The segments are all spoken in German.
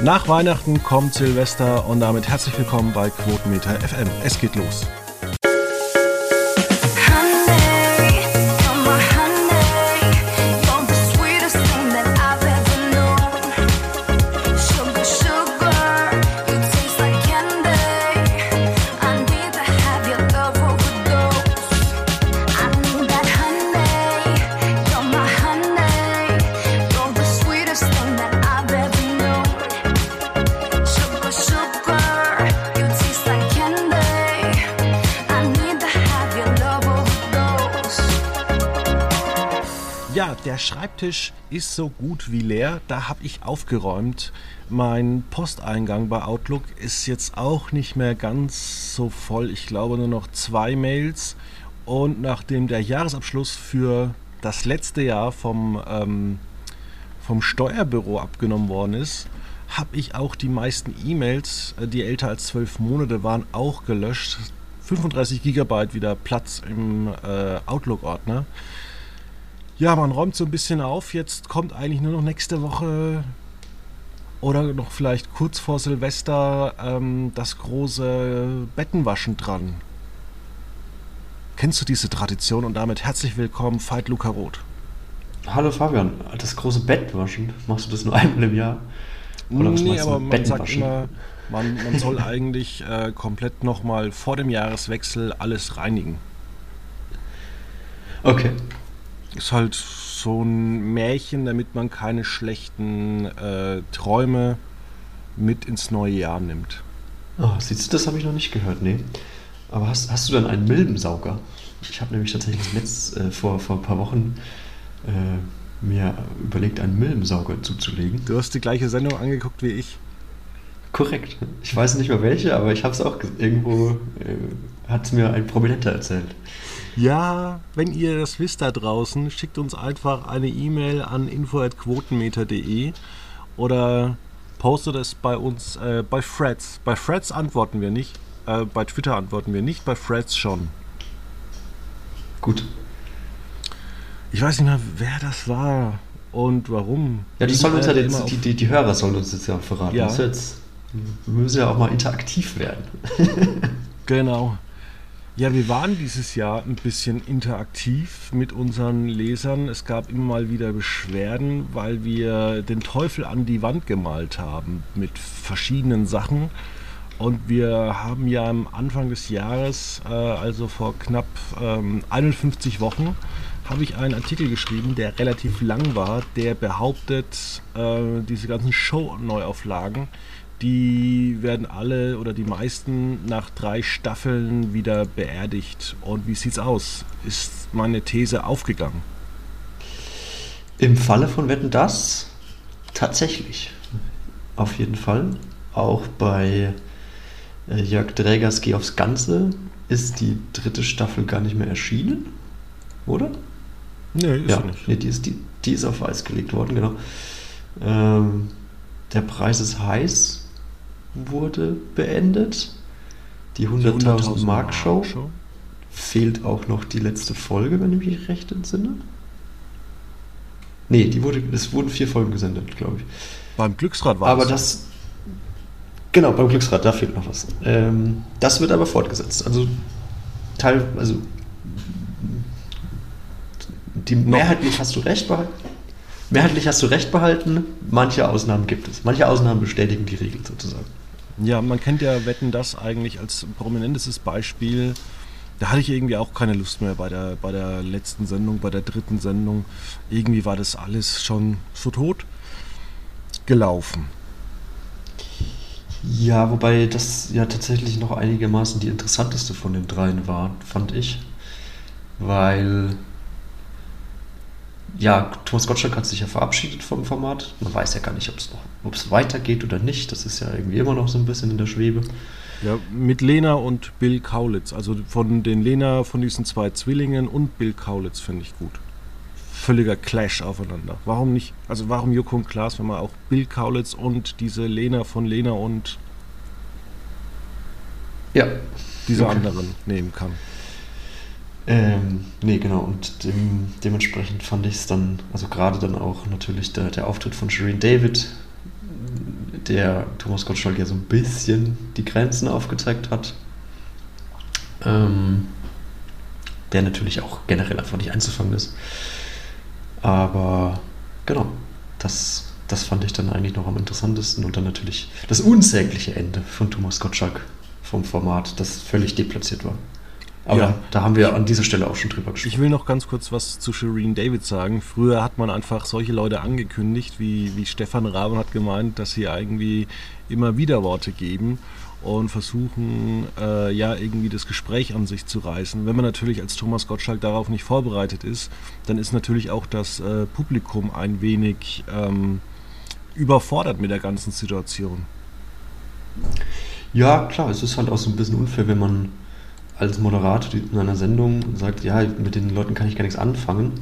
Nach Weihnachten kommt Silvester und damit herzlich willkommen bei Quotenmeter FM. Es geht los. Schreibtisch ist so gut wie leer. Da habe ich aufgeräumt. Mein Posteingang bei Outlook ist jetzt auch nicht mehr ganz so voll. Ich glaube nur noch zwei Mails. Und nachdem der Jahresabschluss für das letzte Jahr vom, ähm, vom Steuerbüro abgenommen worden ist, habe ich auch die meisten E-Mails, äh, die älter als zwölf Monate waren, auch gelöscht. 35 Gigabyte wieder Platz im äh, Outlook-Ordner. Ja, man räumt so ein bisschen auf. Jetzt kommt eigentlich nur noch nächste Woche oder noch vielleicht kurz vor Silvester ähm, das große Bettenwaschen dran. Kennst du diese Tradition und damit herzlich willkommen, Veit Luca Roth. Hallo Fabian, das große Bettwaschen, machst du das nur einmal im Jahr? Oder was nee, aber man sagt immer, man, man soll eigentlich äh, komplett nochmal vor dem Jahreswechsel alles reinigen. Okay, ist halt so ein Märchen, damit man keine schlechten äh, Träume mit ins neue Jahr nimmt. Oh, siehst du, das habe ich noch nicht gehört, nee. Aber hast, hast du dann einen Milbensauger? Ich habe nämlich tatsächlich letzt, äh, vor, vor ein paar Wochen äh, mir überlegt, einen Milbensauger zuzulegen. Du hast die gleiche Sendung angeguckt wie ich. Korrekt. Ich weiß nicht mehr welche, aber ich habe es auch irgendwo, äh, hat es mir ein Prominenter erzählt. Ja, wenn ihr das wisst da draußen, schickt uns einfach eine E-Mail an info.quotenmeter.de oder postet es bei uns äh, bei Freds. Bei Freds antworten wir nicht, äh, bei Twitter antworten wir nicht, bei Freds schon. Gut. Ich weiß nicht mehr, wer das war und warum. Ja, die, sollen uns ja jetzt, die, die, die, Hörer sollen uns jetzt ja verraten. Ja. Jetzt, wir müssen ja auch mal interaktiv werden. genau. Ja, wir waren dieses Jahr ein bisschen interaktiv mit unseren Lesern. Es gab immer mal wieder Beschwerden, weil wir den Teufel an die Wand gemalt haben mit verschiedenen Sachen. Und wir haben ja am Anfang des Jahres, äh, also vor knapp ähm, 51 Wochen, habe ich einen Artikel geschrieben, der relativ lang war, der behauptet, äh, diese ganzen Show-Neuauflagen die werden alle oder die meisten nach drei Staffeln wieder beerdigt. Und wie sieht's aus? Ist meine These aufgegangen? Im Falle von Wetten das tatsächlich. Auf jeden Fall. Auch bei äh, Jörg Drägers Geh aufs Ganze ist die dritte Staffel gar nicht mehr erschienen, oder? Nee, ist ja, nicht. Nee, die, ist, die, die ist auf Eis gelegt worden, genau. Ähm, der Preis ist heiß wurde beendet. Die 100.000 100 Mark Show. Show. Fehlt auch noch die letzte Folge, wenn ich mich recht entsinne. Nee, die wurde, es wurden vier Folgen gesendet, glaube ich. Beim Glücksrad war Aber es. das. Genau, beim Glücksrad, da fehlt noch was. Ähm, das wird aber fortgesetzt. Also, Teil, also die mehrheitlich hast du recht behalten. Mehrheitlich hast du recht behalten, manche Ausnahmen gibt es. Manche Ausnahmen bestätigen die Regel sozusagen. Ja, man kennt ja Wetten das eigentlich als prominentestes Beispiel. Da hatte ich irgendwie auch keine Lust mehr bei der, bei der letzten Sendung, bei der dritten Sendung. Irgendwie war das alles schon so tot gelaufen. Ja, wobei das ja tatsächlich noch einigermaßen die interessanteste von den dreien war, fand ich. Weil ja, Thomas Gottschalk hat sich ja verabschiedet vom Format. Man weiß ja gar nicht, ob es weitergeht oder nicht. Das ist ja irgendwie immer noch so ein bisschen in der Schwebe. Ja, mit Lena und Bill Kaulitz. Also von den Lena, von diesen zwei Zwillingen und Bill Kaulitz finde ich gut. Völliger Clash aufeinander. Warum nicht? Also warum Joko und Klaas, wenn man auch Bill Kaulitz und diese Lena von Lena und ja. diese okay. anderen nehmen kann. Ähm, nee, genau. Und dem, dementsprechend fand ich es dann, also gerade dann auch natürlich der, der Auftritt von Shireen David, der Thomas Gottschalk ja so ein bisschen die Grenzen aufgezeigt hat. Ähm, der natürlich auch generell einfach nicht einzufangen ist. Aber genau, das, das fand ich dann eigentlich noch am interessantesten. Und dann natürlich das unsägliche Ende von Thomas Gottschalk vom Format, das völlig deplatziert war. Aber ja. da haben wir an dieser Stelle auch schon drüber gesprochen. Ich will noch ganz kurz was zu Shireen David sagen. Früher hat man einfach solche Leute angekündigt, wie, wie Stefan Raben hat gemeint, dass sie irgendwie immer wieder Worte geben und versuchen, äh, ja, irgendwie das Gespräch an sich zu reißen. Wenn man natürlich als Thomas Gottschalk darauf nicht vorbereitet ist, dann ist natürlich auch das äh, Publikum ein wenig ähm, überfordert mit der ganzen Situation. Ja, klar, es ist halt auch so ein bisschen unfair, wenn man als Moderator in einer Sendung sagt, ja, mit den Leuten kann ich gar nichts anfangen,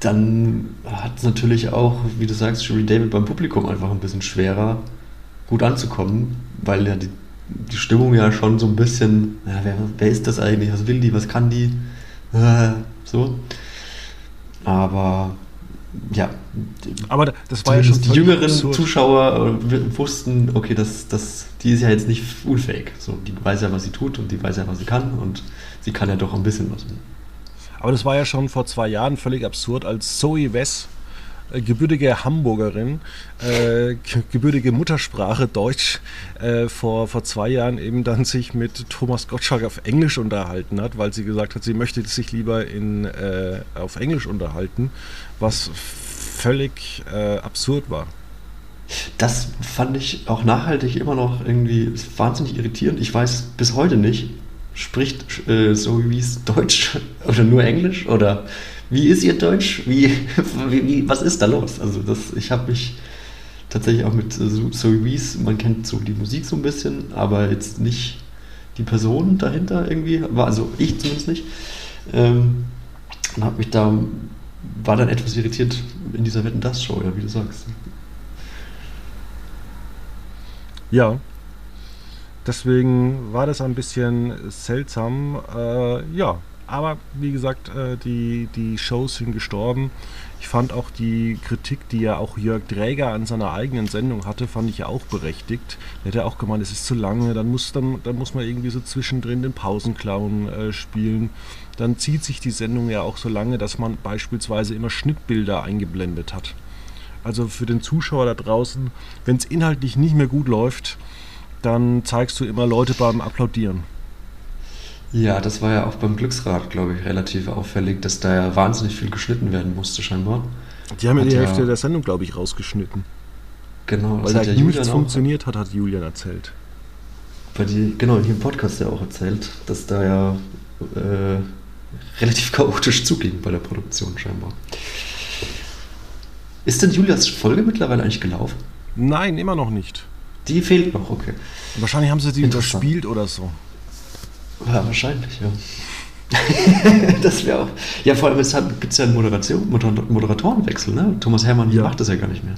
dann hat es natürlich auch, wie du sagst, Sherry David beim Publikum einfach ein bisschen schwerer, gut anzukommen, weil ja die, die Stimmung ja schon so ein bisschen, ja, wer, wer ist das eigentlich, was will die, was kann die, äh, so. Aber ja. Aber das war ja schon die jüngeren absurd. Zuschauer äh, wussten, okay, das, das, die ist ja jetzt nicht unfähig. So, die weiß ja, was sie tut und die weiß ja, was sie kann und sie kann ja doch ein bisschen was. Aber das war ja schon vor zwei Jahren völlig absurd, als Zoe Wess gebürtige Hamburgerin, äh, gebürtige Muttersprache Deutsch, äh, vor, vor zwei Jahren eben dann sich mit Thomas Gottschalk auf Englisch unterhalten hat, weil sie gesagt hat, sie möchte sich lieber in, äh, auf Englisch unterhalten, was völlig äh, absurd war. Das fand ich auch nachhaltig immer noch irgendwie wahnsinnig irritierend. Ich weiß bis heute nicht, spricht äh, so wie es Deutsch oder nur Englisch oder wie ist Ihr Deutsch? Wie, wie, was ist da los? Also das, ich habe mich tatsächlich auch mit Zoe Wies, man kennt so die Musik so ein bisschen, aber jetzt nicht die Person dahinter irgendwie, also ich zumindest nicht. Ähm, und habe mich da, war dann etwas irritiert in dieser Wetten das Show, ja, wie du sagst. Ja, deswegen war das ein bisschen seltsam. Äh, ja, aber wie gesagt, äh, die, die Shows sind gestorben. Ich fand auch die Kritik, die ja auch Jörg Dräger an seiner eigenen Sendung hatte, fand ich ja auch berechtigt. Er hat ja auch gemeint, es ist zu lange, dann muss, dann, dann muss man irgendwie so zwischendrin den Pausenclown äh, spielen. Dann zieht sich die Sendung ja auch so lange, dass man beispielsweise immer Schnittbilder eingeblendet hat. Also für den Zuschauer da draußen, wenn es inhaltlich nicht mehr gut läuft, dann zeigst du immer Leute beim Applaudieren. Ja, das war ja auch beim Glücksrad, glaube ich, relativ auffällig, dass da ja wahnsinnig viel geschnitten werden musste, scheinbar. Die haben ja die ja, Hälfte der Sendung, glaube ich, rausgeschnitten. Genau, weil da ja nichts funktioniert hat, hat Julian erzählt. Weil die, genau, hier im Podcast ja auch erzählt, dass da ja äh, relativ chaotisch zuging bei der Produktion, scheinbar. Ist denn Julias Folge mittlerweile eigentlich gelaufen? Nein, immer noch nicht. Die fehlt noch, okay. Wahrscheinlich haben sie die überspielt oder so. Ja, wahrscheinlich, ja. das wäre auch. Ja, vor allem gibt es ja einen Moderation, Moderatorenwechsel, ne? Thomas Hermann ja. macht das ja gar nicht mehr.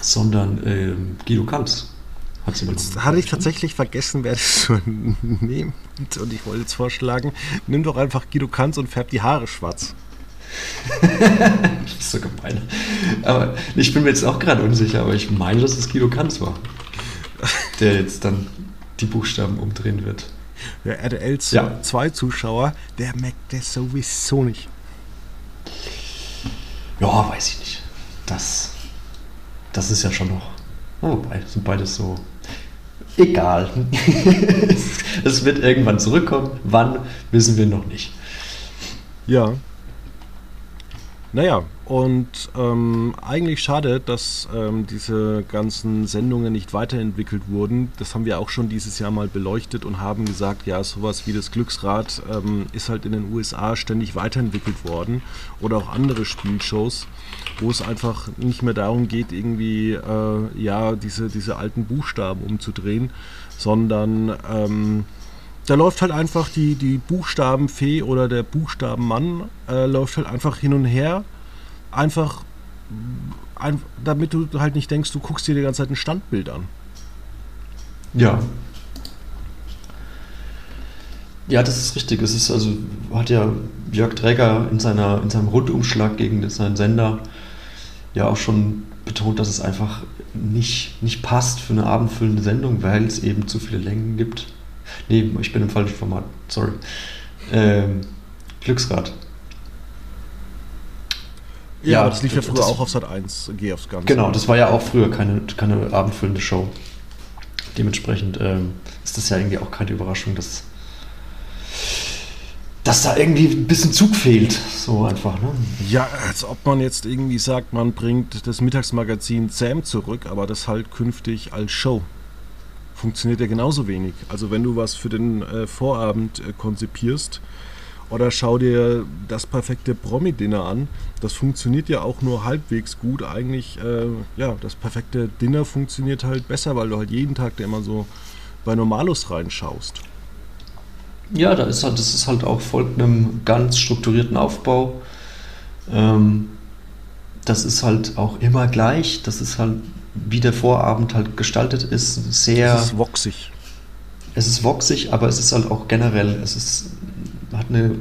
Sondern ähm, Guido Kanz hat sie Jetzt hatte ich tatsächlich vergessen, wer das so nimmt. Und ich wollte jetzt vorschlagen, nimm doch einfach Guido Kanz und färb die Haare schwarz. das ist so gemein. Aber ich bin mir jetzt auch gerade unsicher, aber ich meine, dass es Guido Kanz war. Der jetzt dann die Buchstaben umdrehen wird. Der RTL 2 ja. Zuschauer, der merkt das sowieso nicht. Ja, weiß ich nicht. Das, das ist ja schon noch. Oh, sind beides so. Egal. es wird irgendwann zurückkommen. Wann, wissen wir noch nicht. Ja. Naja, und ähm, eigentlich schade, dass ähm, diese ganzen Sendungen nicht weiterentwickelt wurden. Das haben wir auch schon dieses Jahr mal beleuchtet und haben gesagt, ja, sowas wie das Glücksrad ähm, ist halt in den USA ständig weiterentwickelt worden. Oder auch andere Spielshows, wo es einfach nicht mehr darum geht, irgendwie äh, ja, diese, diese alten Buchstaben umzudrehen, sondern ähm, da läuft halt einfach die, die Buchstabenfee oder der Buchstabenmann äh, läuft halt einfach hin und her einfach, ein, damit du halt nicht denkst, du guckst dir die ganze Zeit ein Standbild an. Ja. Ja, das ist richtig. Es ist also, hat ja Jörg Träger in, seiner, in seinem Rundumschlag gegen seinen Sender ja auch schon betont, dass es einfach nicht, nicht passt für eine abendfüllende Sendung, weil es eben zu viele Längen gibt. Nee, ich bin im falschen Format, sorry. Ähm, Glücksrad. Ja, aber das lief ja früher auch auf Sat 1, geh aufs Ganze. Genau, das war ja auch früher keine, keine abendfüllende Show. Dementsprechend ähm, ist das ja irgendwie auch keine Überraschung, dass, dass da irgendwie ein bisschen Zug fehlt. So einfach, ne? Ja, als ob man jetzt irgendwie sagt, man bringt das Mittagsmagazin Sam zurück, aber das halt künftig als Show. Funktioniert ja genauso wenig. Also wenn du was für den äh, Vorabend äh, konzipierst, oder schau dir das perfekte Promi-Dinner an. Das funktioniert ja auch nur halbwegs gut. Eigentlich, äh, ja, das perfekte Dinner funktioniert halt besser, weil du halt jeden Tag da immer so bei Normalos reinschaust. Ja, da ist halt, das ist halt auch folgt einem ganz strukturierten Aufbau. Ähm, das ist halt auch immer gleich. Das ist halt, wie der Vorabend halt gestaltet ist, sehr. Es ist voxig. Es ist voxig, aber es ist halt auch generell, es ist hat eine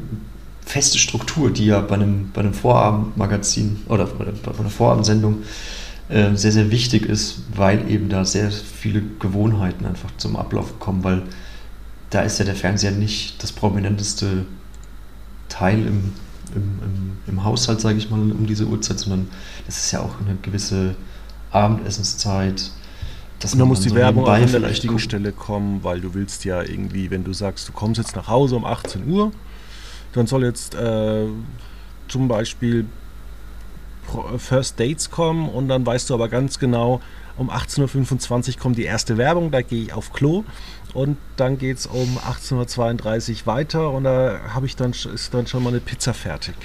feste Struktur, die ja bei einem, bei einem Vorabendmagazin oder bei einer Vorabendsendung äh, sehr, sehr wichtig ist, weil eben da sehr viele Gewohnheiten einfach zum Ablauf kommen, weil da ist ja der Fernseher nicht das prominenteste Teil im, im, im, im Haushalt, sage ich mal, um diese Uhrzeit, sondern das ist ja auch eine gewisse Abendessenszeit. Und dann muss die so Werbung an der richtigen gucken. Stelle kommen, weil du willst ja irgendwie, wenn du sagst, du kommst jetzt nach Hause um 18 Uhr, dann soll jetzt äh, zum Beispiel First Dates kommen und dann weißt du aber ganz genau, um 18.25 Uhr kommt die erste Werbung, da gehe ich auf Klo und dann geht es um 18.32 Uhr weiter und da habe ich dann, ist dann schon mal eine Pizza fertig.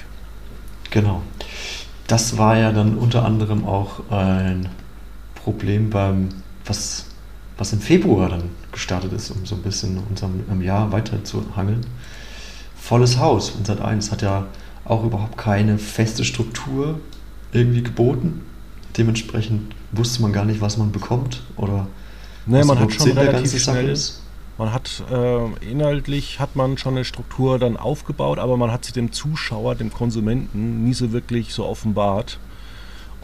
Genau. Das war ja dann unter anderem auch ein Problem beim, was, was im Februar dann gestartet ist, um so ein bisschen unserem Jahr weiter zu hangeln volles Haus. Und Sat 1 hat ja auch überhaupt keine feste Struktur irgendwie geboten. Dementsprechend wusste man gar nicht, was man bekommt oder nee, was man hat schon Sinn relativ schnell, ist. Man hat äh, inhaltlich hat man schon eine Struktur dann aufgebaut, aber man hat sie dem Zuschauer, dem Konsumenten nie so wirklich so offenbart.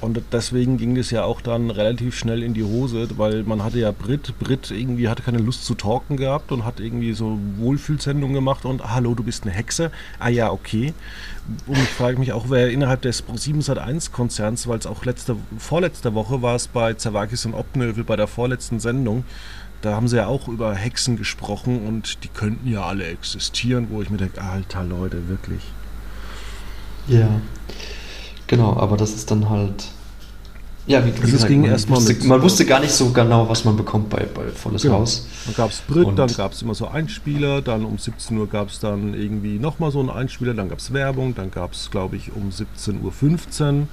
Und deswegen ging es ja auch dann relativ schnell in die Hose, weil man hatte ja Brit. Brit irgendwie hatte keine Lust zu talken gehabt und hat irgendwie so Wohlfühlsendungen gemacht und hallo, du bist eine Hexe. Ah ja, okay. Und ich frage mich auch, wer innerhalb des 7 Konzerns, weil es auch letzte, vorletzte Woche war es bei Zawakis und Obnövel bei der vorletzten Sendung, da haben sie ja auch über Hexen gesprochen und die könnten ja alle existieren, wo ich mir denke, alter Leute, wirklich. Ja. Genau, aber das ist dann halt. Ja, wie gesagt, ging man, wusste, mit, man wusste gar nicht so genau, was man bekommt bei, bei Volles genau. Haus. Dann gab es Brit, und dann gab es immer so Einspieler, dann um 17 Uhr gab es dann irgendwie nochmal so einen Einspieler, dann gab es Werbung, dann gab es, glaube ich, um 17.15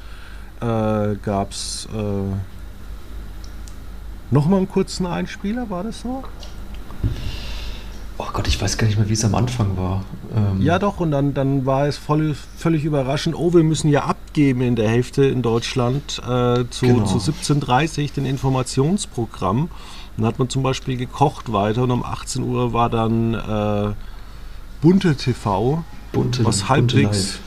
Uhr äh, gab es äh, nochmal einen kurzen Einspieler, war das so? Oh Gott, ich weiß gar nicht mehr, wie es am Anfang war. Ähm ja, doch, und dann, dann war es voll, völlig überraschend. Oh, wir müssen ja abgeben in der Hälfte in Deutschland äh, zu, genau. zu 17.30 den Informationsprogramm. Dann hat man zum Beispiel gekocht weiter und um 18 Uhr war dann äh, Bunte TV, Bunte, was halbwegs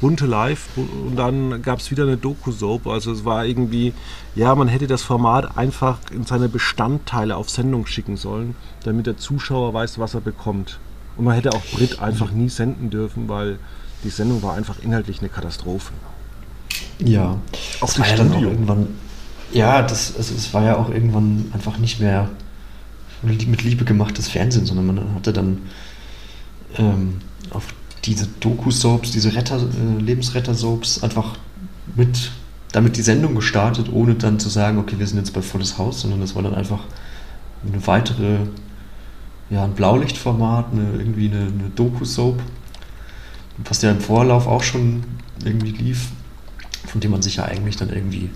bunte Live und dann gab es wieder eine Doku-Soap. Also es war irgendwie, ja, man hätte das Format einfach in seine Bestandteile auf Sendung schicken sollen, damit der Zuschauer weiß, was er bekommt. Und man hätte auch Brit einfach nie senden dürfen, weil die Sendung war einfach inhaltlich eine Katastrophe. Ja, auch das war ja dann auch irgendwann. Ja, das, also es war ja auch irgendwann einfach nicht mehr mit Liebe gemachtes Fernsehen, sondern man hatte dann ähm, auf diese Doku-Soaps, diese Retter, äh, Lebensretter-Soaps einfach mit damit die Sendung gestartet, ohne dann zu sagen, okay, wir sind jetzt bei volles Haus, sondern das war dann einfach eine weitere, ja, ein Blaulichtformat, eine, irgendwie eine, eine Doku-Soap, was ja im Vorlauf auch schon irgendwie lief, von dem man sich ja eigentlich dann irgendwie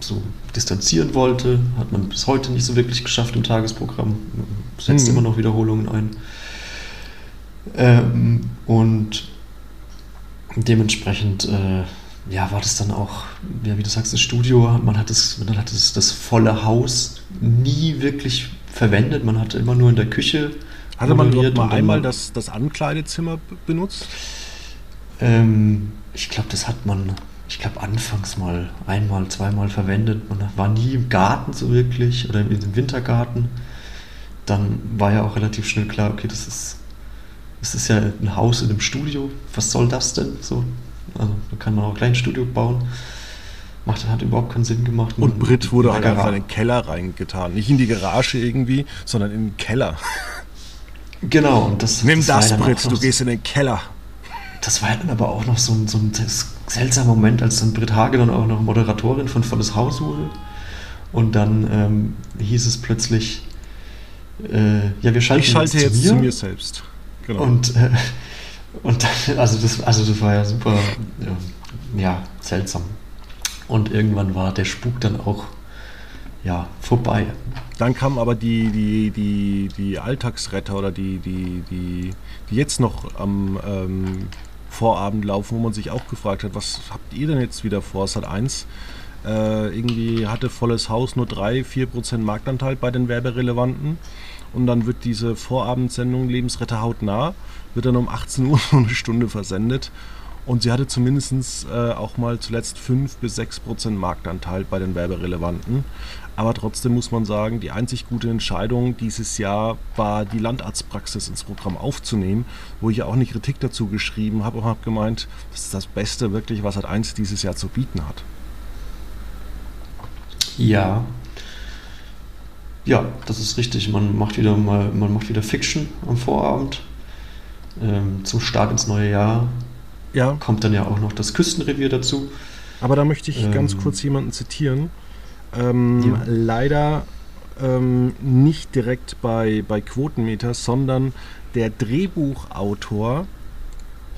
so distanzieren wollte, hat man bis heute nicht so wirklich geschafft im Tagesprogramm, setzt mhm. immer noch Wiederholungen ein. Ähm, und dementsprechend äh, ja, war das dann auch, ja, wie du sagst, das Studio, man hat, das, man hat das, das volle Haus nie wirklich verwendet, man hatte immer nur in der Küche. Hatte man dort mal einmal das, das Ankleidezimmer benutzt? Ähm, ich glaube, das hat man, ich glaube, anfangs mal einmal, zweimal verwendet. Man war nie im Garten so wirklich oder im Wintergarten. Dann war ja auch relativ schnell klar, okay, das ist, das ist ja ein Haus in einem Studio. Was soll das denn? So, also da kann man auch gleich ein Studio bauen. Macht, hat überhaupt keinen Sinn gemacht. Und Brit wurde halt einfach in den Keller reingetan. Nicht in die Garage irgendwie, sondern in den Keller. Genau, und das. Nimm das, das Brit, du gehst in den Keller. Das war dann aber auch noch so ein, so ein seltsamer Moment, als dann Brit Hage dann auch noch Moderatorin von Volles Haus wurde. Und dann ähm, hieß es plötzlich, äh, ja, wir schalten ich schalte jetzt, jetzt zu, mir. zu mir selbst. Genau. Und, äh, und dann, also das, also das war ja super, ja, ja, seltsam. Und irgendwann war der Spuk dann auch ja, vorbei. Dann kamen aber die, die, die, die Alltagsretter oder die, die, die, die jetzt noch am ähm, Vorabend laufen, wo man sich auch gefragt hat, was habt ihr denn jetzt wieder vor? Sat 1 äh, irgendwie hatte volles Haus nur 3-4% Marktanteil bei den Werberelevanten. Und dann wird diese Vorabendsendung Lebensretter hautnah, wird dann um 18 Uhr eine Stunde versendet. Und sie hatte zumindest äh, auch mal zuletzt 5 bis 6 Prozent Marktanteil bei den Werberelevanten. Aber trotzdem muss man sagen, die einzig gute Entscheidung dieses Jahr war, die Landarztpraxis ins Programm aufzunehmen, wo ich auch eine Kritik dazu geschrieben habe und habe gemeint, das ist das Beste wirklich, was Sat1 dieses Jahr zu bieten hat. Ja. Ja, das ist richtig. Man macht wieder mal, man macht wieder Fiction am Vorabend. Ähm, zum Start ins neue Jahr ja. kommt dann ja auch noch das Küstenrevier dazu. Aber da möchte ich ähm, ganz kurz jemanden zitieren. Ähm, ja. Leider ähm, nicht direkt bei, bei Quotenmeter, sondern der Drehbuchautor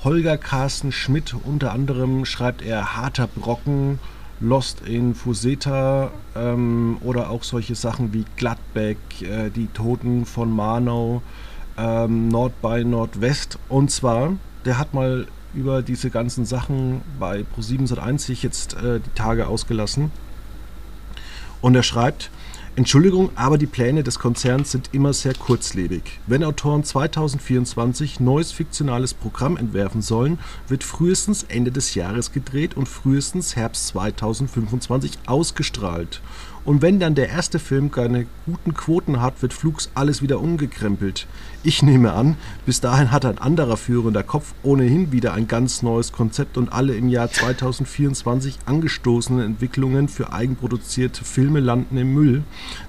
Holger Carsten Schmidt, unter anderem schreibt er Harter Brocken, Lost in Fuseta ähm, oder auch solche Sachen wie Gladbeck, äh, Die Toten von Marnow, ähm, Nord bei Nordwest. Und zwar, der hat mal über diese ganzen Sachen bei Pro701 sich jetzt äh, die Tage ausgelassen. Und er schreibt, Entschuldigung, aber die Pläne des Konzerns sind immer sehr kurzlebig. Wenn Autoren 2024 neues fiktionales Programm entwerfen sollen, wird frühestens Ende des Jahres gedreht und frühestens Herbst 2025 ausgestrahlt. Und wenn dann der erste Film keine guten Quoten hat, wird Flugs alles wieder umgekrempelt. Ich nehme an, bis dahin hat ein anderer führender Kopf ohnehin wieder ein ganz neues Konzept und alle im Jahr 2024 angestoßenen Entwicklungen für eigenproduzierte Filme landen im Müll.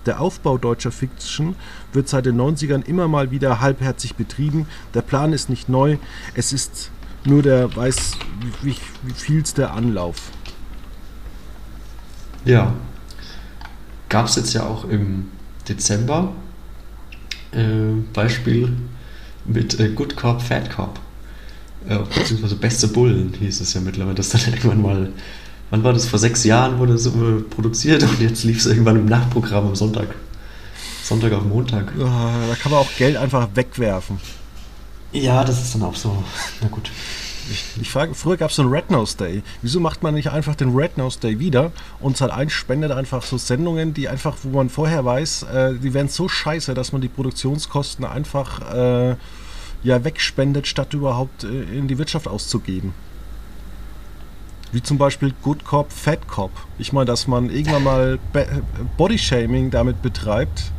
Der Aufbau deutscher Fiction wird seit den 90ern immer mal wieder halbherzig betrieben. Der Plan ist nicht neu, es ist nur der weiß wie, wie, wie vielste Anlauf. Ja, gab es jetzt ja auch im Dezember äh, Beispiel mit äh, Good Cop, Fat Cop. Äh, beziehungsweise Beste Bullen hieß es ja mittlerweile, dass dann irgendwann mal, wann war das? Vor sechs Jahren wurde es äh, produziert und jetzt lief es irgendwann im Nachtprogramm am Sonntag. Sonntag auf Montag. da kann man auch Geld einfach wegwerfen. Ja, das ist dann auch so. Na gut. Ich, ich frage, früher gab es so einen Red Nose Day. Wieso macht man nicht einfach den Red Nose Day wieder und Sat 1 spendet einfach so Sendungen, die einfach, wo man vorher weiß, äh, die werden so scheiße, dass man die Produktionskosten einfach äh, ja wegspendet, statt überhaupt äh, in die Wirtschaft auszugeben. Wie zum Beispiel Good Cop, Fat Cop. Ich meine, dass man irgendwann mal Bodyshaming damit betreibt,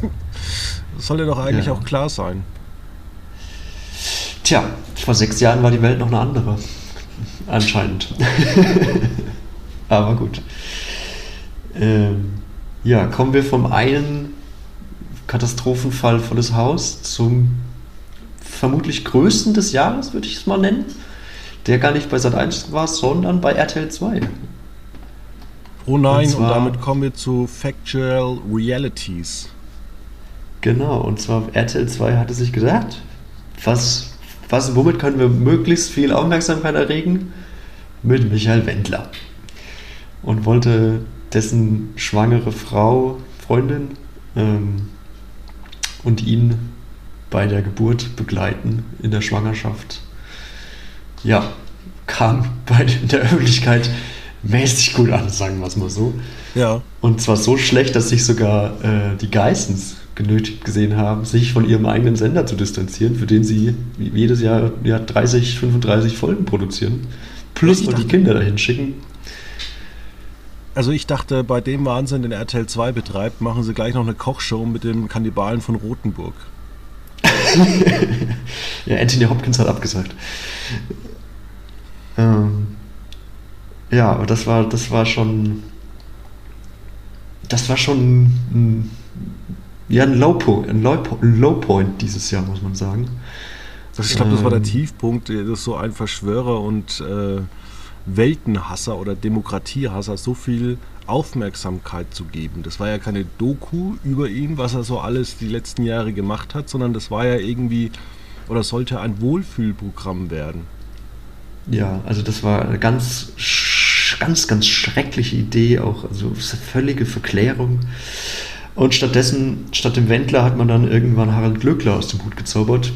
soll ja doch eigentlich ja. auch klar sein. Tja, vor sechs Jahren war die Welt noch eine andere. Anscheinend. Aber gut. Ähm, ja, kommen wir vom einen Katastrophenfall volles Haus zum vermutlich größten des Jahres, würde ich es mal nennen. Der gar nicht bei Sat 1 war, sondern bei RTL 2. Oh nein, und, zwar, und damit kommen wir zu Factual Realities. Genau, und zwar RTL 2 hatte sich gesagt, was was, womit können wir möglichst viel Aufmerksamkeit erregen? Mit Michael Wendler. Und wollte dessen schwangere Frau, Freundin ähm, und ihn bei der Geburt begleiten in der Schwangerschaft. Ja, kam bei der Öffentlichkeit mäßig gut an, sagen wir es mal so. Ja. Und zwar so schlecht, dass sich sogar äh, die Geissens genötigt gesehen haben, sich von ihrem eigenen Sender zu distanzieren, für den sie jedes Jahr ja, 30, 35 Folgen produzieren Plus noch die Kinder dahin schicken. Also ich dachte, bei dem Wahnsinn, den RTL 2 betreibt, machen sie gleich noch eine Kochshow mit dem Kannibalen von Rothenburg. ja, Anthony Hopkins hat abgesagt. Ähm, ja, aber das war, das war schon. Das war schon ein, ja, ein Low, ein Low, Low Point dieses Jahr, muss man sagen. ich glaube, das war der ähm. Tiefpunkt, dass so ein Verschwörer und äh, Weltenhasser oder Demokratiehasser so viel Aufmerksamkeit zu geben. Das war ja keine Doku über ihn, was er so alles die letzten Jahre gemacht hat, sondern das war ja irgendwie oder sollte ein Wohlfühlprogramm werden. Ja, also das war eine ganz, ganz, ganz schreckliche Idee, auch also völlige Verklärung. Und stattdessen, statt dem Wendler, hat man dann irgendwann Harald Glöckler aus dem Hut gezaubert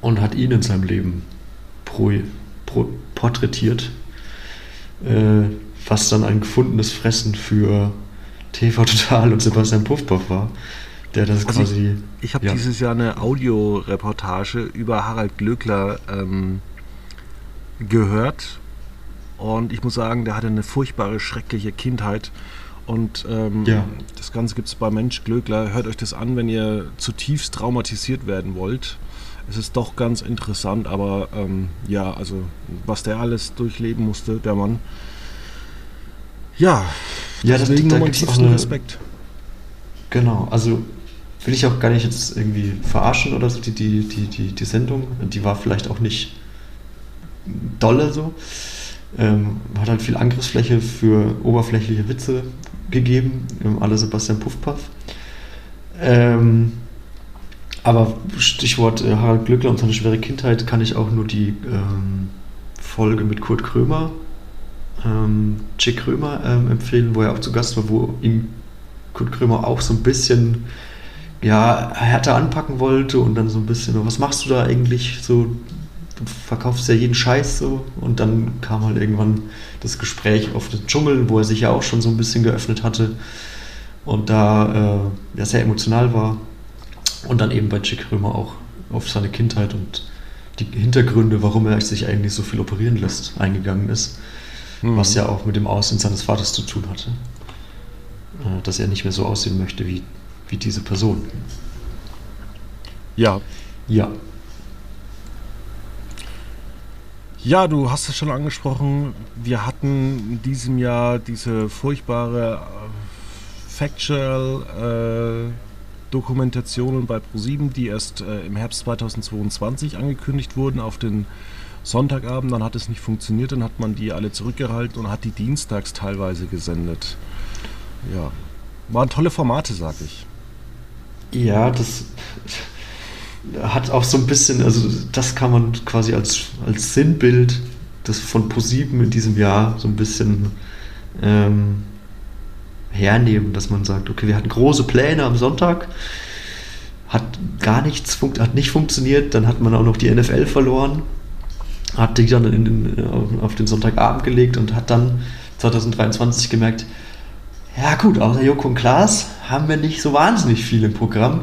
und hat ihn in seinem Leben pro, pro, porträtiert. Äh, was dann ein gefundenes Fressen für TV Total und Sebastian Puffpuff war. Der das also quasi. Ich, ich habe ja. dieses Jahr eine Audioreportage über Harald Glöckler ähm, gehört. Und ich muss sagen, der hatte eine furchtbare, schreckliche Kindheit. Und ähm, ja. das Ganze gibt es bei Mensch Glöckler. Hört euch das an, wenn ihr zutiefst traumatisiert werden wollt. Es ist doch ganz interessant, aber ähm, ja, also was der alles durchleben musste, der Mann. Ja, ja deswegen da, da nochmal tiefsten eine, Respekt. Genau, also will ich auch gar nicht jetzt irgendwie verarschen oder so, die, die, die, die, die Sendung. Die war vielleicht auch nicht dolle so. Ähm, hat halt viel Angriffsfläche für oberflächliche Witze gegeben, alle Sebastian Puffpaff. Ähm, aber Stichwort äh, Harald Glückler und seine schwere Kindheit kann ich auch nur die ähm, Folge mit Kurt Krömer, ähm, Chick Krömer ähm, empfehlen, wo er auch zu Gast war, wo ihn Kurt Krömer auch so ein bisschen ja, härter anpacken wollte und dann so ein bisschen, was machst du da eigentlich? So, du verkaufst ja jeden Scheiß so. Und dann kam halt irgendwann das Gespräch auf den Dschungel, wo er sich ja auch schon so ein bisschen geöffnet hatte und da äh, ja sehr emotional war. Und dann eben bei Chick Römer auch auf seine Kindheit und die Hintergründe, warum er sich eigentlich so viel operieren lässt, eingegangen ist. Mhm. Was ja auch mit dem Aussehen seines Vaters zu tun hatte. Äh, dass er nicht mehr so aussehen möchte wie, wie diese Person. Ja. Ja. Ja, du hast es schon angesprochen. Wir hatten in diesem Jahr diese furchtbare äh, Factual äh, Dokumentationen bei ProSieben, die erst äh, im Herbst 2022 angekündigt wurden auf den Sonntagabend. Dann hat es nicht funktioniert, dann hat man die alle zurückgehalten und hat die dienstags teilweise gesendet. Ja, waren tolle Formate, sag ich. Ja, das hat auch so ein bisschen, also das kann man quasi als, als Sinnbild das von ProSieben in diesem Jahr so ein bisschen ähm, hernehmen, dass man sagt, okay, wir hatten große Pläne am Sonntag, hat gar nichts, hat nicht funktioniert, dann hat man auch noch die NFL verloren, hat die dann in, in, auf den Sonntagabend gelegt und hat dann 2023 gemerkt, ja gut, außer Joko und Klaas haben wir nicht so wahnsinnig viel im Programm,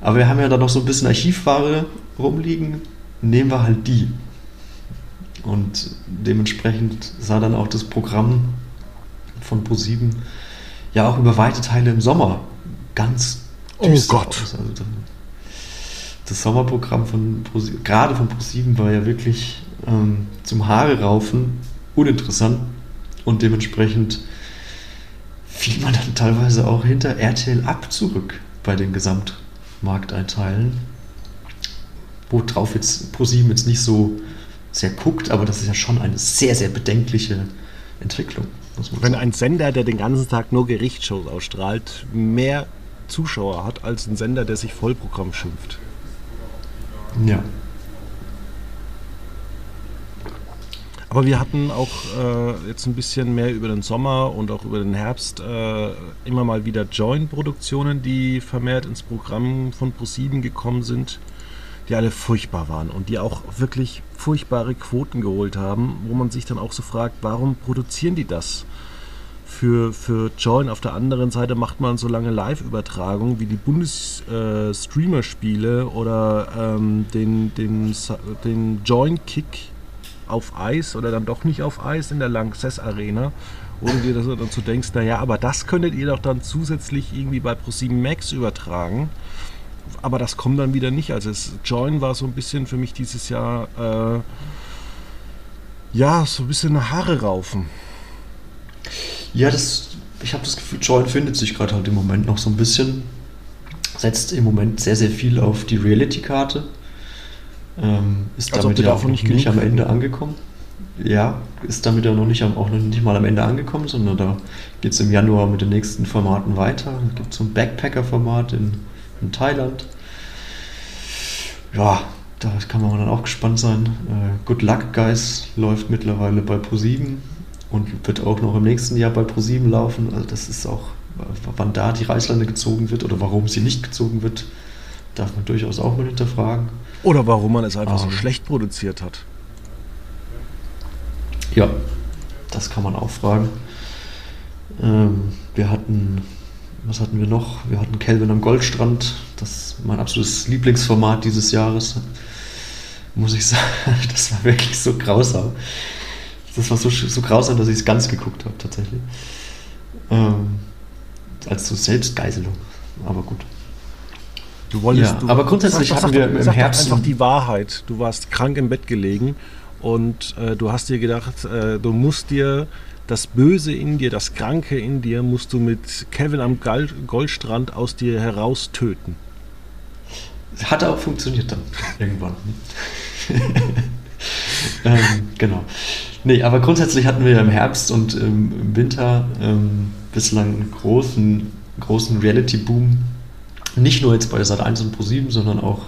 aber wir haben ja da noch so ein bisschen Archivware rumliegen, nehmen wir halt die. Und dementsprechend sah dann auch das Programm von Pro7 ja auch über weite Teile im Sommer ganz oh Gott. Aus. Also das Sommerprogramm von Pro, gerade von Pro7 war ja wirklich ähm, zum Haare raufen uninteressant und dementsprechend fiel man dann teilweise auch hinter RTL ab zurück bei den Gesamtmarkteinteilen. Worauf jetzt Pro7 jetzt nicht so sehr guckt, aber das ist ja schon eine sehr, sehr bedenkliche Entwicklung. Wenn ein Sender, der den ganzen Tag nur Gerichtsshows ausstrahlt, mehr Zuschauer hat als ein Sender, der sich Vollprogramm schimpft. Ja. Aber wir hatten auch äh, jetzt ein bisschen mehr über den Sommer und auch über den Herbst äh, immer mal wieder Join-Produktionen, die vermehrt ins Programm von ProSieben gekommen sind die alle furchtbar waren und die auch wirklich furchtbare Quoten geholt haben, wo man sich dann auch so fragt, warum produzieren die das? Für, für Join auf der anderen Seite macht man so lange Live-Übertragungen wie die Bundes-Streamer-Spiele äh, oder ähm, den, den, den Join-Kick auf Eis oder dann doch nicht auf Eis in der Lanxess Arena. Du dir dann dazu denkst, naja, aber das könntet ihr doch dann zusätzlich irgendwie bei ProSieben Max übertragen. Aber das kommt dann wieder nicht. Also es, Join war so ein bisschen für mich dieses Jahr äh, ja, so ein bisschen Haare raufen. Ja, das, ich habe das Gefühl, Join findet sich gerade halt im Moment noch so ein bisschen. Setzt im Moment sehr, sehr viel auf die Reality-Karte. Ähm, ist Als damit ja auch nicht genug am Ende angekommen. Ja, ist damit ja noch nicht, auch noch nicht mal am Ende angekommen, sondern da geht es im Januar mit den nächsten Formaten weiter. Es gibt so ein Backpacker-Format in, in Thailand. Ja, da kann man dann auch gespannt sein. Äh, Good Luck Guys läuft mittlerweile bei Pro7 und wird auch noch im nächsten Jahr bei Pro7 laufen. Also das ist auch, wann da die Reißleine gezogen wird oder warum sie nicht gezogen wird, darf man durchaus auch mal hinterfragen. Oder warum man es einfach so Ähm. schlecht produziert hat. Ja, das kann man auch fragen. Ähm, wir hatten, was hatten wir noch? Wir hatten Kelvin am Goldstrand, das ist mein absolutes Lieblingsformat dieses Jahres. Muss ich sagen, das war wirklich so grausam. Das war so, so grausam, dass ich es ganz geguckt habe, tatsächlich. Ähm, als so Selbstgeiselung. Aber gut. Du wolltest, Ja, du, aber grundsätzlich sag, hatten wir im sag Herbst- einfach die Wahrheit. Du warst krank im Bett gelegen und äh, du hast dir gedacht, äh, du musst dir das Böse in dir, das Kranke in dir, musst du mit Kevin am Goldstrand aus dir heraus töten. Hat auch funktioniert dann irgendwann. ähm, genau. Nee, aber grundsätzlich hatten wir im Herbst und ähm, im Winter ähm, bislang einen großen, großen Reality-Boom. Nicht nur jetzt bei Sat 1 und Pro7, sondern auch,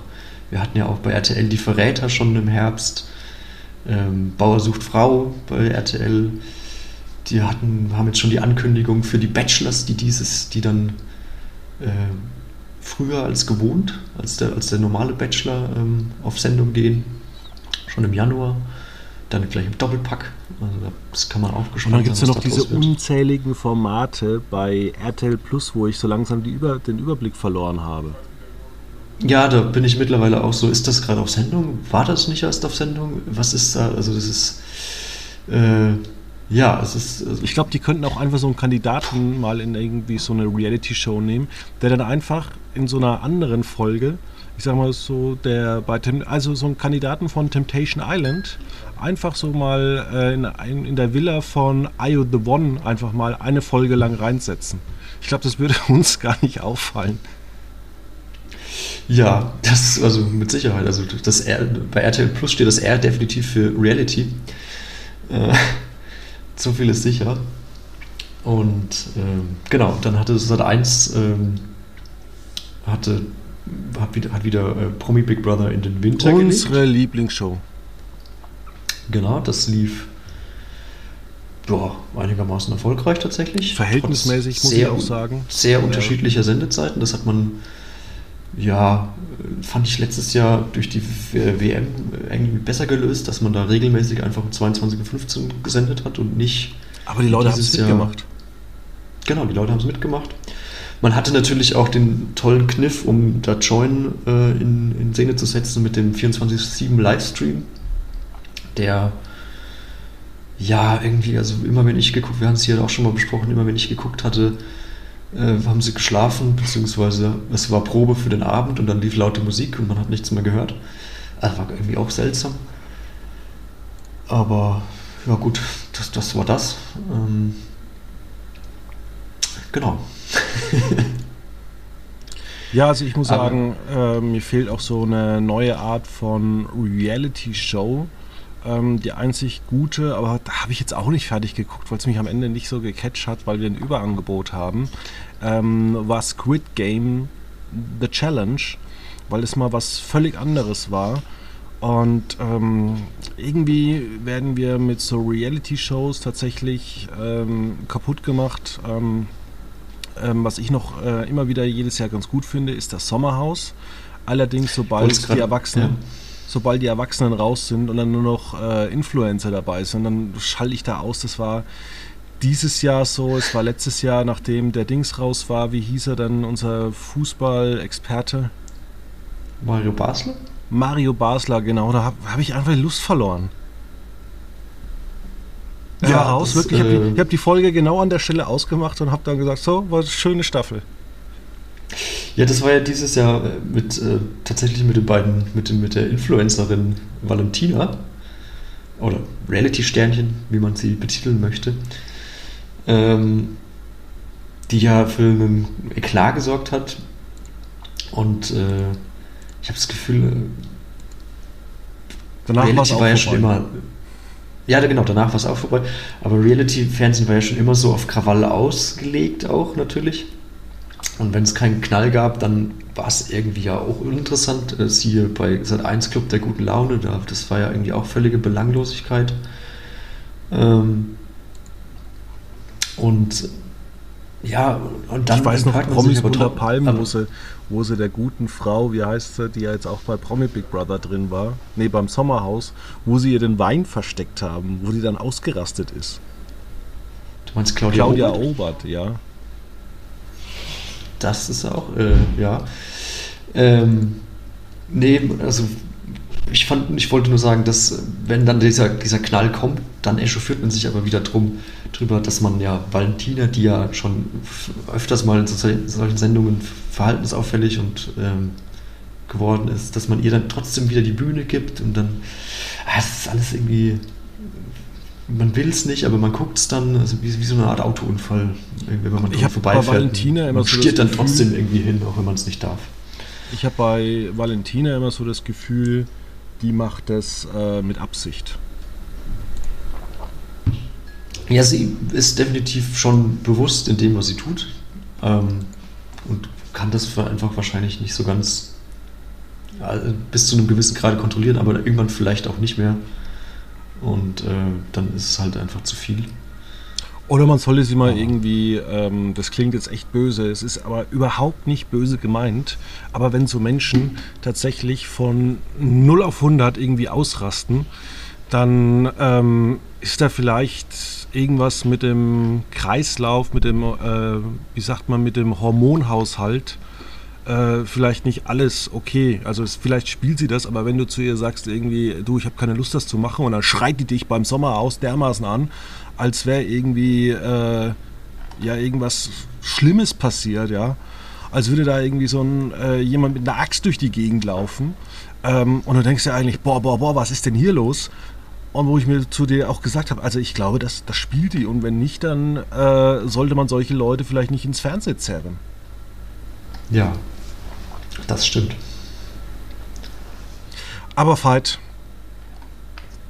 wir hatten ja auch bei RTL die Verräter schon im Herbst. Ähm, Bauer sucht Frau bei RTL. Die hatten, haben jetzt schon die Ankündigung für die Bachelors, die dieses, die dann äh, früher als gewohnt, als der, als der normale Bachelor ähm, auf Sendung gehen. Schon im Januar. Dann gleich im Doppelpack. Also das kann man auch Und gespannt dann gibt es ja noch diese unzähligen Formate bei RTL Plus, wo ich so langsam Über, den Überblick verloren habe. Ja, da bin ich mittlerweile auch so. Ist das gerade auf Sendung? War das nicht erst auf Sendung? Was ist da? Also das ist äh, ja, es ist also Ich glaube, die könnten auch einfach so einen Kandidaten mal in irgendwie so eine Reality-Show nehmen, der dann einfach in so einer anderen Folge, ich sag mal so, der bei Tem also so einen Kandidaten von Temptation Island, einfach so mal äh, in, in der Villa von Io the One einfach mal eine Folge lang reinsetzen. Ich glaube, das würde uns gar nicht auffallen. Ja, das ist also mit Sicherheit. Also das R, bei RTL Plus steht das R definitiv für Reality. Äh, so viel ist sicher. Und ähm, genau, dann hatte Sat 1 ähm, hatte, hat wieder, hat wieder äh, Promi Big Brother in den Winter gelegt. Unsere Lieblingsshow. Genau, das lief ja, einigermaßen erfolgreich tatsächlich. Verhältnismäßig, Trotz muss sehr ich auch sagen. Sehr Ja. unterschiedlicher Sendezeiten. Das hat man, ja, fand ich letztes Jahr durch die WM irgendwie besser gelöst, dass man da regelmäßig einfach um 22.15 Uhr gesendet hat und nicht. Aber die Leute haben es mitgemacht. Genau, die Leute haben es mitgemacht. Man hatte natürlich auch den tollen Kniff, um da Join äh, in, in Szene zu setzen mit dem 24-7 Livestream, der ja irgendwie, also immer wenn ich geguckt, wir haben es hier auch schon mal besprochen, immer wenn ich geguckt hatte, äh, haben sie geschlafen, beziehungsweise es war Probe für den Abend und dann lief laute Musik und man hat nichts mehr gehört. Also war irgendwie auch seltsam. Aber ja gut, das, das war das. Ähm, genau. Ja, also ich muss sagen, äh, mir fehlt auch so eine neue Art von Reality-Show. Ähm, die einzig gute, aber da habe ich jetzt auch nicht fertig geguckt, weil es mich am Ende nicht so gecatcht hat, weil wir ein Überangebot haben, ähm, war Squid Game The Challenge, weil es mal was völlig anderes war. Und ähm, irgendwie werden wir mit so Reality-Shows tatsächlich ähm, kaputt gemacht. Ähm, ähm, was ich noch äh, immer wieder jedes Jahr ganz gut finde, ist das Sommerhaus. Allerdings, sobald die Erwachsenen, ja. Sobald die Erwachsenen raus sind und dann nur noch äh, Influencer dabei sind, dann schalte ich da aus. Das war dieses Jahr so, es war letztes Jahr, nachdem der Dings raus war, wie hieß er dann, unser Fußball-Experte? Mario Basler? Mario Basler, genau, da habe hab ich einfach Lust verloren. Ja, raus, wirklich. Ich habe die, hab die, Folge genau an der Stelle ausgemacht und habe dann gesagt, so, war eine schöne Staffel. Ja, das war ja dieses Jahr mit äh, tatsächlich mit den beiden, mit, den, mit der Influencerin Valentina oder Reality-Sternchen, wie man sie betiteln möchte, ähm, die ja für einen Eklat gesorgt hat. Und äh, ich habe das Gefühl, äh, danach Reality war ja schon immer. Ja, genau, danach war es auch vorbei. Aber Reality-Fernsehen war ja schon immer so auf Krawalle ausgelegt, auch natürlich. Und wenn es keinen Knall gab, dann war es irgendwie ja auch uninteressant. Äh, siehe bei Sat 1 Club der guten Laune, da, das war ja irgendwie auch völlige Belanglosigkeit. Ähm, und ja, und dann. Ich weiß noch, Promis unter Palmen, wo sie, wo sie der guten Frau, wie heißt sie, die ja jetzt auch bei Promi Big Brother drin war, nee, beim Sommerhaus, wo sie ihr den Wein versteckt haben, wo die dann ausgerastet ist. Du meinst Claudia, Claudia Obert? Obert, ja. Das ist auch, äh, ja. Ähm, nee, also ich fand, ich wollte nur sagen, dass wenn dann dieser, dieser Knall kommt, dann echauffiert man sich aber wieder drum, drüber, dass man ja Valentina, die ja schon öfters mal in solchen Sendungen verhaltensauffällig und ähm, geworden ist, dass man ihr dann trotzdem wieder die Bühne gibt und dann, ah, es ist alles irgendwie man will es nicht, aber man guckt es dann, also wie, wie, so eine Art Autounfall, wenn man ich vorbeifährt. Bei man so stiert dann Gefühl, trotzdem irgendwie hin, auch wenn man es nicht darf. Ich habe bei Valentina immer so das Gefühl, die macht das äh, mit Absicht. Ja, sie ist definitiv schon bewusst in dem, was sie tut. Ähm, und kann das einfach wahrscheinlich nicht so ganz ja, bis zu einem gewissen Grad kontrollieren, aber irgendwann vielleicht auch nicht mehr. Und äh, dann ist es halt einfach zu viel. Oder man sollte sie mal irgendwie, ähm, das klingt jetzt echt böse, es ist aber überhaupt nicht böse gemeint, aber wenn so Menschen tatsächlich von 0 auf 100 irgendwie ausrasten, dann ähm, ist da vielleicht irgendwas mit dem Kreislauf, mit dem, äh, wie sagt man, mit dem Hormonhaushalt äh, vielleicht nicht alles okay. Also es, vielleicht spielt sie das, aber wenn du zu ihr sagst irgendwie, du, ich habe keine Lust, das zu machen, und dann schreit die dich beim Sommer aus dermaßen an, als wäre irgendwie äh, ja irgendwas Schlimmes passiert, ja, als würde da irgendwie so ein äh, jemand mit einer Axt durch die Gegend laufen. Ähm, und du denkst ja eigentlich, boah, boah, boah, was ist denn hier los? Und wo ich mir zu dir auch gesagt habe, also ich glaube, das, das spielt die. Und wenn nicht, dann äh, sollte man solche Leute vielleicht nicht ins Fernsehen zerren. Ja, das stimmt. Aber Veit,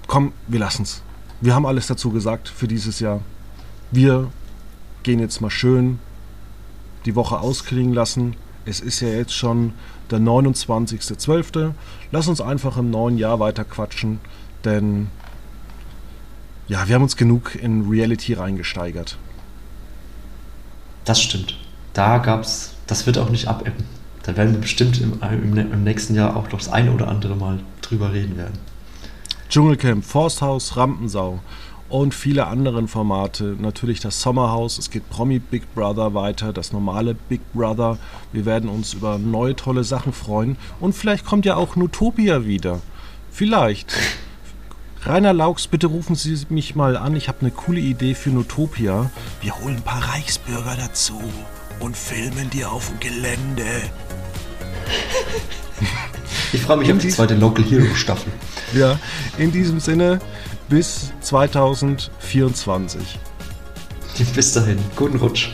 komm, wir lassen's. Wir haben alles dazu gesagt für dieses Jahr. Wir gehen jetzt mal schön die Woche ausklingen lassen. Es ist ja jetzt schon der 29.12. Lass uns einfach im neuen Jahr weiter quatschen, denn ja, wir haben uns genug in Reality reingesteigert. Das stimmt. Da gab's, das wird auch nicht abebben. Da werden wir bestimmt im, im, im nächsten Jahr auch noch das eine oder andere Mal drüber reden werden. Dschungelcamp, Forsthaus, Rampensau und viele andere Formate. Natürlich das Sommerhaus, es geht Promi Big Brother weiter, das normale Big Brother. Wir werden uns über neue tolle Sachen freuen und vielleicht kommt ja auch Nutopia wieder. Vielleicht. Rainer Laux, bitte rufen Sie mich mal an. Ich habe eine coole Idee für Nutopia. Wir holen ein paar Reichsbürger dazu und filmen die auf dem Gelände. Ich freue mich in auf die zweite Local Hero Staffel. Ja, in diesem Sinne bis 2024. Bis dahin, guten Rutsch.